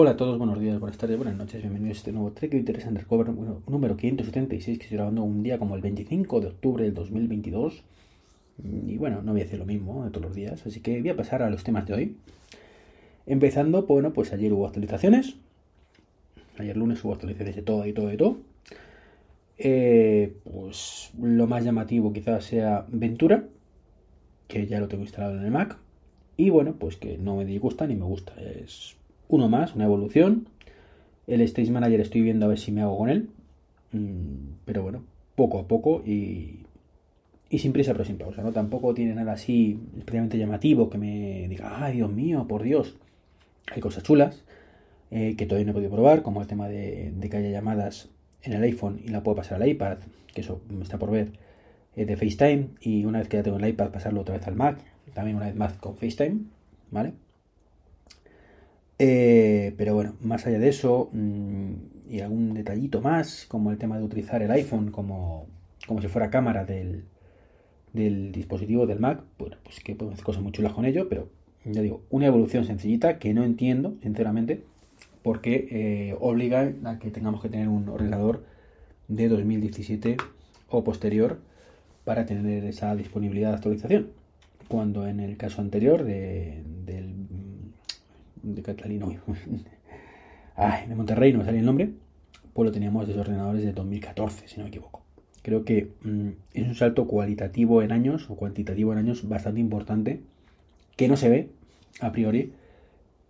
Hola a todos, buenos días, buenas tardes, buenas noches, bienvenidos a este nuevo Trek Interest Undercover bueno, número 576 que estoy grabando un día como el 25 de octubre del 2022. Y bueno, no voy a hacer lo mismo de todos los días, así que voy a pasar a los temas de hoy. Empezando, bueno, pues ayer hubo actualizaciones. Ayer lunes hubo actualizaciones de todo y todo y todo. Eh, pues lo más llamativo quizás sea Ventura, que ya lo tengo instalado en el Mac. Y bueno, pues que no me disgusta ni me gusta. Es uno más, una evolución. El Stage Manager estoy viendo a ver si me hago con él. Mm, pero bueno, poco a poco y, y sin prisa pero sin pausa. ¿no? Tampoco tiene nada así especialmente llamativo que me diga, ay Dios mío, por Dios. Hay cosas chulas eh, que todavía no he podido probar, como el tema de, que haya llamadas en el iPhone y la puedo pasar al iPad, que eso me está por ver, eh, de FaceTime. Y una vez que ya tengo el iPad, pasarlo otra vez al Mac. También una vez más con FaceTime, ¿vale? Eh, pero bueno, más allá de eso, mm, y algún detallito más, como el tema de utilizar el iPhone como, como si fuera cámara del, del dispositivo del Mac, bueno, pues que podemos hacer cosas muy chulas con ello, pero ya digo, una evolución sencillita que no entiendo, sinceramente, porque eh, obliga a que tengamos que tener un ordenador de 2017 o posterior para tener esa disponibilidad de actualización. Cuando en el caso anterior de, del de Catalina, de Monterrey, no me sale el nombre, pues lo teníamos desde ordenadores de 2014, si no me equivoco. Creo que mm, es un salto cualitativo en años o cuantitativo en años bastante importante que no se ve a priori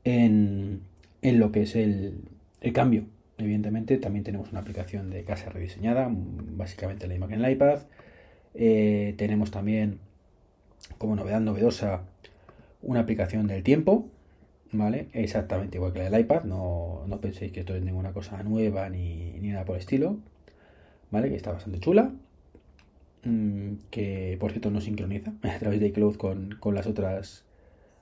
en, en lo que es el, el, cambio. Evidentemente también tenemos una aplicación de casa rediseñada, básicamente la imagen en el iPad. Eh, tenemos también como novedad novedosa una aplicación del tiempo, ¿vale? Exactamente igual que la del iPad, no, no penséis que esto es ninguna cosa nueva ni, ni, nada por el estilo, ¿vale? Que está bastante chula, mm, que por cierto no sincroniza a través de iCloud con, con, las otras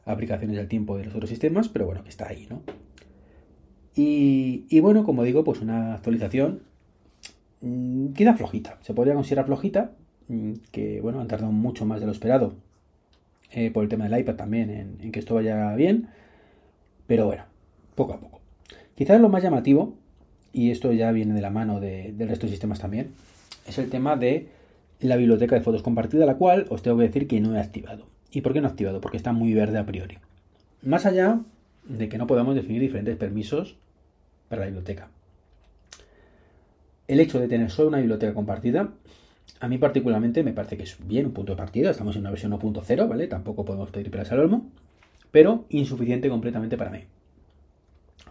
aplicaciones del tiempo de los otros sistemas, pero bueno, que está ahí, ¿no? Y, y bueno, como digo, pues una actualización mmm, queda flojita, se podría considerar flojita, mmm, que bueno, han tardado mucho más de lo esperado eh, por el tema del iPad también en que esto vaya bien, pero bueno, poco a poco. Quizás lo más llamativo, y esto ya viene de la mano de, del resto de sistemas también, es el tema de la biblioteca de fotos compartida, la cual os tengo que decir que no he activado. ¿Y por qué no he activado? Porque está muy verde a priori. Más allá de que no podamos definir diferentes permisos para la biblioteca. El hecho de tener solo una biblioteca compartida, a mí particularmente me parece que es bien un punto de partida. Estamos en una versión 1.0, ¿vale? Tampoco podemos pedir pelas al olmo pero insuficiente completamente para mí.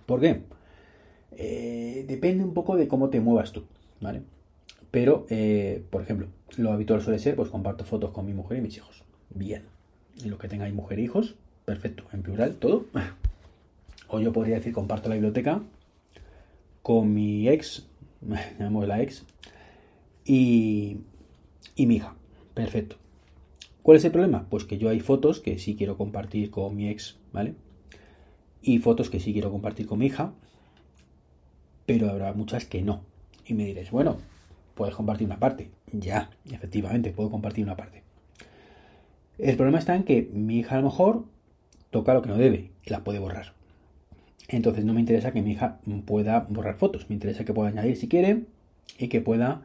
¿Por qué? Eh, depende un poco de cómo te muevas tú, ¿vale? Pero, eh, por ejemplo, lo habitual suele ser, pues comparto fotos con mi mujer y mis hijos. Bien. Y lo que tengáis mujer e hijos, perfecto. En plural, todo. O yo podría decir, comparto la biblioteca con mi ex, la ex, y, y mi hija. Perfecto. ¿Cuál es el problema? Pues que yo hay fotos que sí quiero compartir con mi ex, ¿vale? Y fotos que sí quiero compartir con mi hija, pero habrá muchas que no. Y me diréis, bueno, puedes compartir una parte. Ya, efectivamente, puedo compartir una parte. El problema está en que mi hija a lo mejor toca lo que no debe y la puede borrar. Entonces no me interesa que mi hija pueda borrar fotos, me interesa que pueda añadir si quiere y que pueda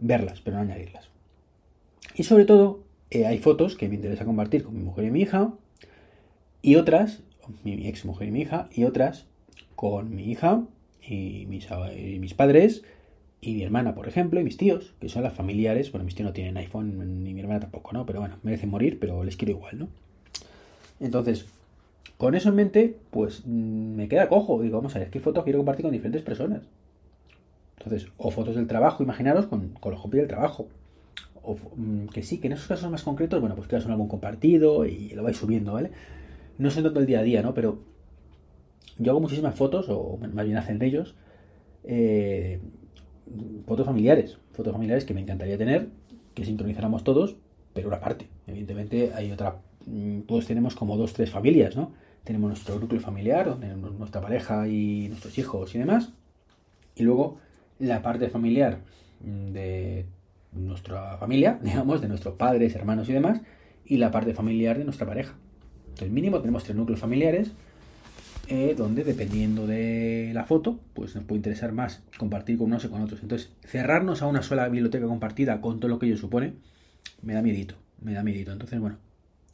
verlas, pero no añadirlas. Y sobre todo, eh, hay fotos que me interesa compartir con mi mujer y mi hija, y otras, mi, ex mujer y mi hija, y otras con mi hija y mis, y mis, padres y mi hermana, por ejemplo, y mis tíos, que son las familiares. Bueno, mis tíos no tienen iPhone, ni mi hermana tampoco, ¿no? Pero bueno, merecen morir, pero les quiero igual, ¿no? Entonces, con eso en mente, pues mm, me queda cojo. Digo, vamos a ver, ¿qué fotos quiero compartir con diferentes personas? Entonces, o fotos del trabajo, imaginaros, con, con los copias del trabajo mm, que sí, que en esos casos más concretos, bueno, pues creas un álbum compartido y lo vais subiendo, ¿vale? No son tanto el día a día, ¿no? Pero yo hago muchísimas fotos, o más bien hacen ellos, eh, fotos familiares, fotos familiares que me encantaría tener, que sincronizáramos todos, pero una parte. Evidentemente hay otra, mm, todos tenemos como dos, tres familias, ¿no? Tenemos nuestro núcleo familiar, donde nuestra pareja y nuestros hijos y demás. Y luego la parte familiar mm, de nuestra familia, digamos, de nuestros padres, hermanos y demás, y la parte familiar de nuestra pareja. Entonces, mínimo tenemos tres núcleos familiares eh, donde dependiendo de la foto, pues nos puede interesar más compartir con unos y con otros. Entonces, cerrarnos a una sola biblioteca compartida con todo lo que ello supone, me da miedito, me da miedito. Entonces, bueno,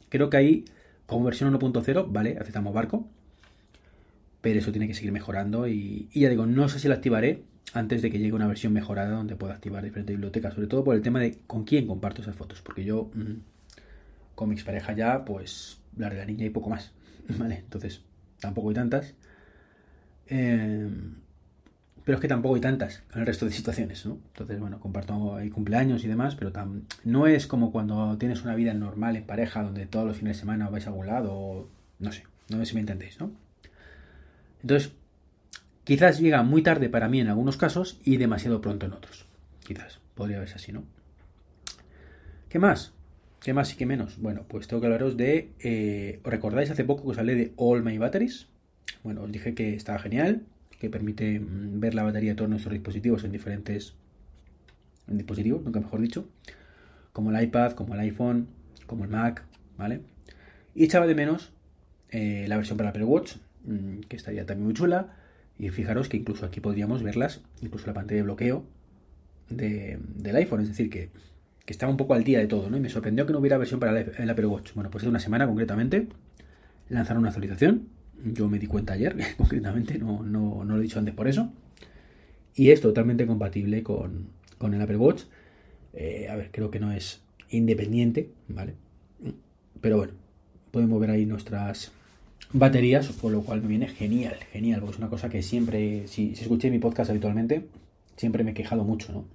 creo que ahí, como versión 1.0, vale, aceptamos barco, pero eso tiene que seguir mejorando y, ya digo, no sé si la activaré antes de que llegue una versión mejorada donde pueda activar diferentes bibliotecas, sobre todo por el tema de con quién comparto esas fotos, porque yo mm, con mi expareja ya, pues la de la niña y poco más, ¿vale? Entonces, tampoco hay tantas. Eh, pero es que tampoco hay tantas en el resto de situaciones, ¿no? Entonces, bueno, comparto hay cumpleaños y demás, pero no es como cuando tienes una vida normal en pareja, donde todos los fines de semana vais a algún lado, o no sé, no sé si me entendéis, ¿no? Entonces, quizás llega muy tarde para mí en algunos casos y demasiado pronto en otros. Quizás, podría verse así, ¿no? ¿Qué más? ¿Qué más y qué menos? Bueno, pues tengo que hablaros de... Eh, ¿Os recordáis hace poco que os hablé de All My Batteries? Bueno, os dije que estaba genial, que permite mm, ver la batería de todos nuestros dispositivos en diferentes dispositivos, nunca mejor dicho, como el iPad, como el iPhone, como el Mac, ¿vale? Y echaba de menos eh, la versión para Apple Watch, mm, que estaría también muy chula, y fijaros que incluso aquí podríamos verlas, incluso la pantalla de bloqueo del iPhone, es decir, que que estaba un poco al día de todo, ¿no? Y me sorprendió que no hubiera versión para el Apple Watch. Bueno, pues hace una semana concretamente lanzaron una actualización. Yo me di cuenta ayer, concretamente, no, no, no, lo he dicho antes por eso. Y es totalmente compatible con, el Apple Watch. Eh, a ver, creo que no es independiente, ¿vale? Pero bueno, podemos ver ahí nuestras baterías, por lo cual me viene genial, genial, porque es una cosa que siempre, si, si escuché mi podcast habitualmente, siempre me he quejado mucho, ¿no?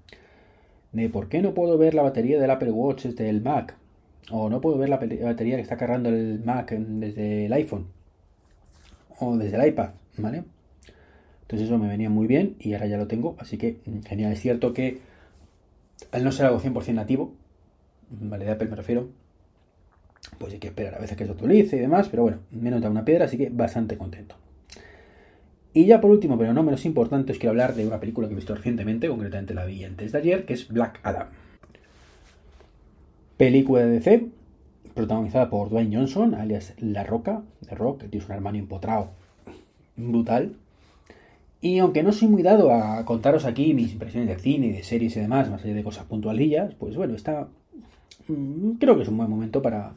de por qué no puedo ver la batería del Apple Watch desde el Mac, o no puedo ver la batería que está cargando el Mac desde el iPhone, o desde el iPad, ¿vale? Entonces eso me venía muy bien y ahora ya lo tengo, así que mm, genial. Es cierto que al no ser algo 100% nativo, ¿vale? De Apple me refiero, pues hay que esperar a veces que se actualice y demás, pero bueno, me nota una piedra, así que bastante contento. Y ya por último, pero no menos importante, os quiero hablar de una película que he visto recientemente, concretamente la vi antes de ayer, que es Black Adam. Película de DC, protagonizada por Dwayne Johnson, alias La Roca, de Rock, que tiene un hermano empotrado brutal. Y aunque no soy muy dado a contaros aquí mis impresiones de cine de series y demás, más allá de cosas puntualillas, pues bueno, está. Mm, creo que es un buen momento para,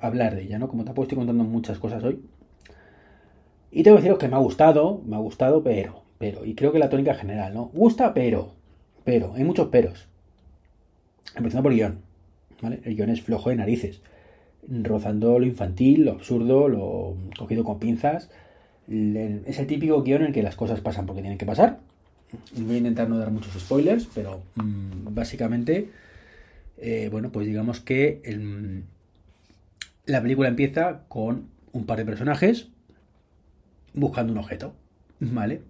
hablar de ella, ¿no? Como tampoco estoy contando muchas cosas hoy, y tengo que deciros que me ha gustado, me ha gustado, pero, pero, y creo que la tónica general, ¿no? Gusta, pero, pero, hay muchos peros. Empezando por guion, ¿vale? El guion es flojo de narices, rozando lo infantil, lo absurdo, lo cogido con pinzas. Es el típico guion en el que las cosas pasan porque tienen que pasar. Voy a intentar no dar muchos spoilers, pero mm, básicamente, eh, bueno, pues digamos que la película empieza con un par de personajes buscando un objeto, ¿vale?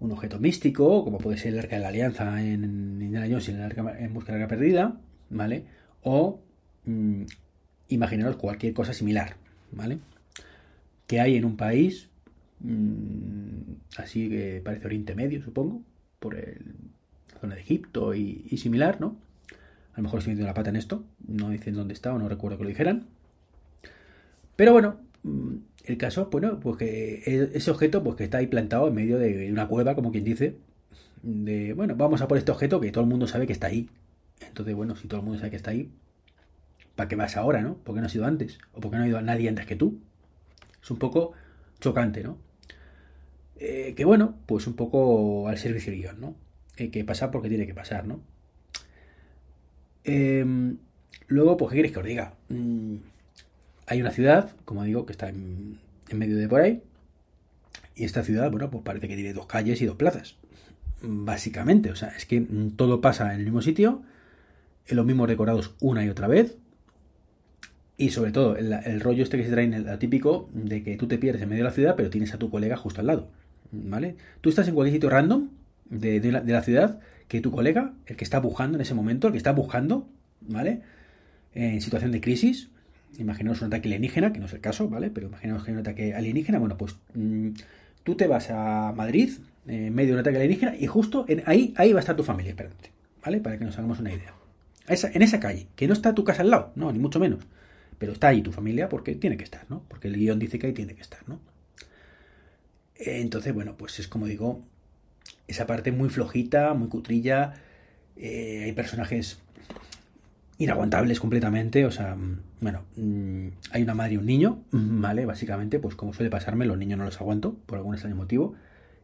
Un objeto místico, como puede ser el Arca de la Alianza en Indiana Jones en, en Busca de la Arca Perdida, ¿vale? O mm, imaginaros cualquier cosa similar, ¿vale? Que hay en un país, mm, así que parece Oriente Medio, supongo, por el, la zona de Egipto y, y similar, ¿no? A lo mejor estoy metiendo la pata en esto, no dicen dónde está o no recuerdo que lo dijeran. Pero bueno, mm, el caso, bueno, pues que e-, ese objeto, pues que está ahí plantado en medio de una cueva, como quien dice, de, bueno, vamos a por este objeto que todo el mundo sabe que está ahí. Entonces, bueno, si todo el mundo sabe que está ahí, ¿para qué vas ahora, no? ¿Por qué no has ido antes? ¿O por qué no ha ido a nadie antes que tú? Es un poco chocante, ¿no? Eh, que bueno, pues un poco al servicio guion, ¿no? Eh, que pasa porque tiene que pasar, ¿no? Em, luego, pues, ¿qué quieres que os diga? Mm, hay una ciudad, como digo, que está en, medio de por ahí. Y esta ciudad, bueno, pues parece que tiene dos calles y dos plazas. Básicamente, o sea, es que todo pasa en el mismo sitio, en los mismos decorados una y otra vez. Y sobre todo, el, rollo este que se trae en el atípico de que tú te pierdes en medio de la ciudad, pero tienes a tu colega justo al lado. ¿Vale? Tú estás en cualquier sitio random de la ciudad que tu colega, el que está buscando en ese momento, el que está buscando, ¿vale? En situación de crisis, imaginaos un ataque alienígena, que no es el caso, ¿vale? Pero imaginaos que hay un ataque alienígena, bueno, pues mm, tú te vas a Madrid en medio de un ataque alienígena y justo en, ahí, ahí va a estar tu familia esperándote, ¿vale? Para que nos hagamos una idea. en esa calle, que no está tu casa al lado, no, ni mucho menos, pero está ahí tu familia porque tiene que estar, ¿no? Porque el guion dice que ahí tiene que estar, ¿no? Entonces, bueno, pues es como digo, esa parte muy flojita, muy cutrilla. Eh, hay personajes inaguantables completamente. O sea, mm, bueno, mm, hay una madre y un niño, ¿vale? Básicamente, pues como suele pasarme, los niños no los aguanto por algún extraño motivo.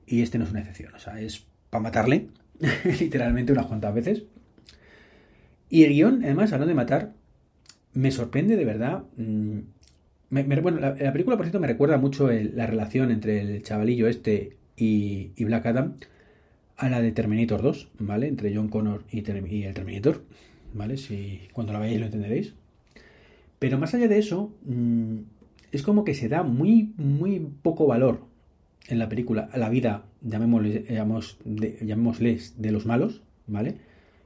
Y este no es una excepción. O sea, es para matarle, literalmente unas cuantas veces. Y el guion, además, hablando de matar, me sorprende de verdad. Mm, bueno, la, película, por cierto, me recuerda mucho la relación entre el chavalillo este y, Black Adam a la de Terminator 2, ¿vale? Entre John Connor y, el Terminator, ¿vale? Si cuando la veáis lo entenderéis. Pero más allá de eso, mm, es como que se da muy, muy poco valor en la película a la vida, llamémosle, llamémosles, de los malos, ¿vale?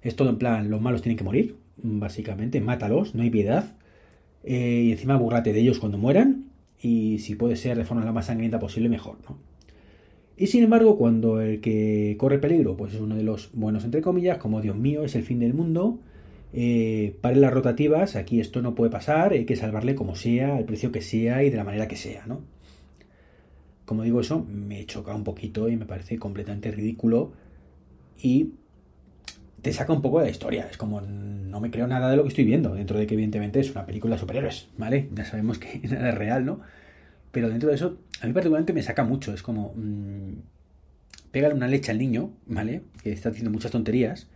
Es todo en plan, los malos tienen que morir, básicamente, mátalos, no hay piedad. Eh, y encima burrate de ellos cuando mueran. Y si puede ser de forma la más sangrienta posible, mejor, ¿no? Y sin embargo, cuando el que corre peligro, pues es uno de los buenos, entre comillas, como Dios mío, es el fin del mundo, eh, las rotativas, aquí esto no puede pasar, hay que salvarle como sea, al precio que sea y de la manera que sea, ¿no? Como digo, eso me choca un poquito y me parece completamente ridículo y te saca un poco de la historia. Es como, no me creo nada de lo que estoy viendo, dentro de que evidentemente es una película de superhéroes, ¿vale? Ya sabemos que nada es real, ¿no? Pero dentro de eso, a mí particularmente me saca mucho. Es como, mmm, pégale una leche al niño, ¿vale? Que está haciendo muchas tonterías.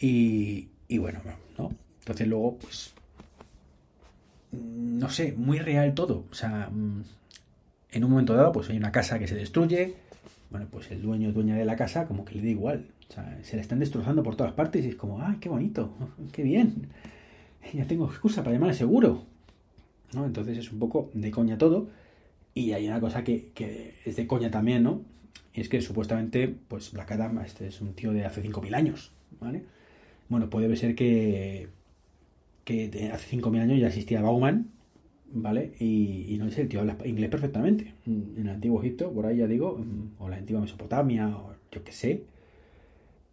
Y, y bueno, ¿no? Entonces luego, pues, no sé, muy real todo. O sea, mm, en un momento dado, pues hay una casa que se destruye. Bueno, pues el dueño dueña de la casa como que le da igual. O sea, se la están destrozando por todas partes y es como, ¡ay, qué bonito! ¡Qué bien! Ya tengo excusa para llamar al seguro. ¿No? Entonces es un poco de coña todo. Y hay una cosa que, que es de coña también, ¿no? Y es que supuestamente, pues Black Adam, este es un tío de hace 5.000 años, ¿vale? Bueno, puede ser que, que hace 5.000 años ya existía Bauman, ¿vale? Y, no sé, el tío habla inglés perfectamente. En el antiguo Egipto, por ahí ya digo, o la antigua Mesopotamia, o yo qué sé.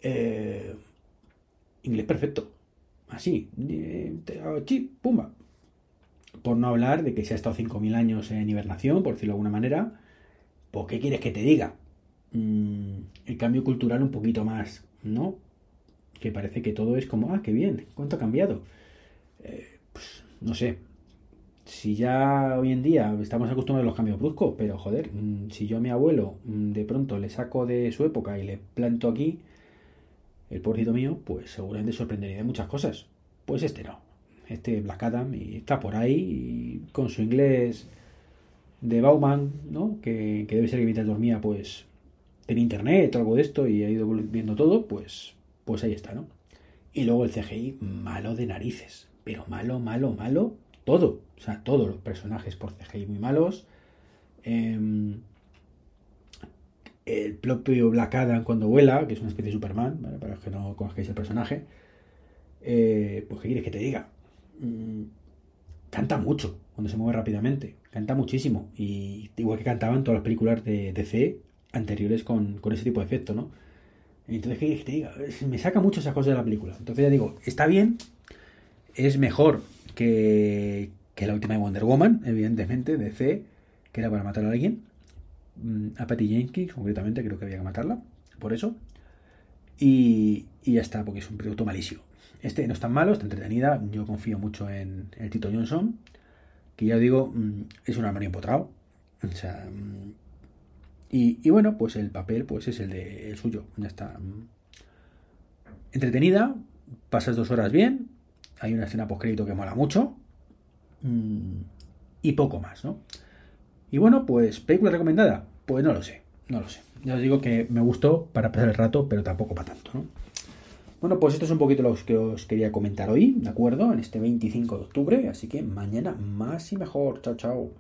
Eh, inglés perfecto. Así. Eh, pumba. Por no hablar de que se ha estado 5.000 años en hibernación, por decirlo de alguna manera. ¿Por qué quieres que te diga? Mm, el cambio cultural un poquito más, ¿no? Que parece que todo es como, ah, qué bien, ¿cuánto ha cambiado? Eh, pues no sé, si ya hoy en día estamos acostumbrados a los cambios bruscos, pero joder, mm, si yo a mi abuelo mm, de pronto le saco de su época y le planto aquí, el pobrecito mío, pues seguramente sorprendería de muchas cosas. Pues este no. Este Black Adam y está por ahí con su inglés de Bauman, ¿no? Que, debe ser que mientras dormía, pues tenía internet o algo de esto y ha ido viendo todo, pues, pues ahí está, ¿no? Y luego el CGI malo de narices, pero malo, malo, malo todo, o sea, todos los personajes por CGI muy malos. Em, el propio Black Adam cuando vuela, que es una especie de Superman, para los que no conozcáis el personaje, eh, pues ¿qué quieres que te diga? Mm, canta mucho cuando se mueve rápidamente, canta muchísimo, y igual que cantaban todas las películas de DC anteriores con, con ese tipo de efecto, ¿no? Entonces, ¿qué quieres que te diga? Me saca mucho esas cosas de la película. Entonces ya digo, está bien, es mejor que, la última de Wonder Woman, evidentemente, de C, que era para matar a alguien. Mm, a Patty Jenkins, concretamente, creo que había que matarla, por eso. Y, ya está, porque es un producto malísimo. Este no es tan malo, está entretenida. Yo confío mucho en el Tito Johnson, que ya digo, mm, es un armario empotrado. O sea, mm, y, bueno, pues el papel pues es el de el suyo. Ya está. Entretenida, pasas dos horas bien, hay una escena post-crédito que mola mucho. Mm, y poco más, ¿no? Y bueno, pues, ¿película recomendada? Pues no lo sé, no lo sé. Ya os digo que me gustó para pasar el rato, pero tampoco para tanto, ¿no? Bueno, pues esto es un poquito lo que os quería comentar hoy, ¿de acuerdo? En este 25 de octubre, así que mañana más y mejor. Chao, chao.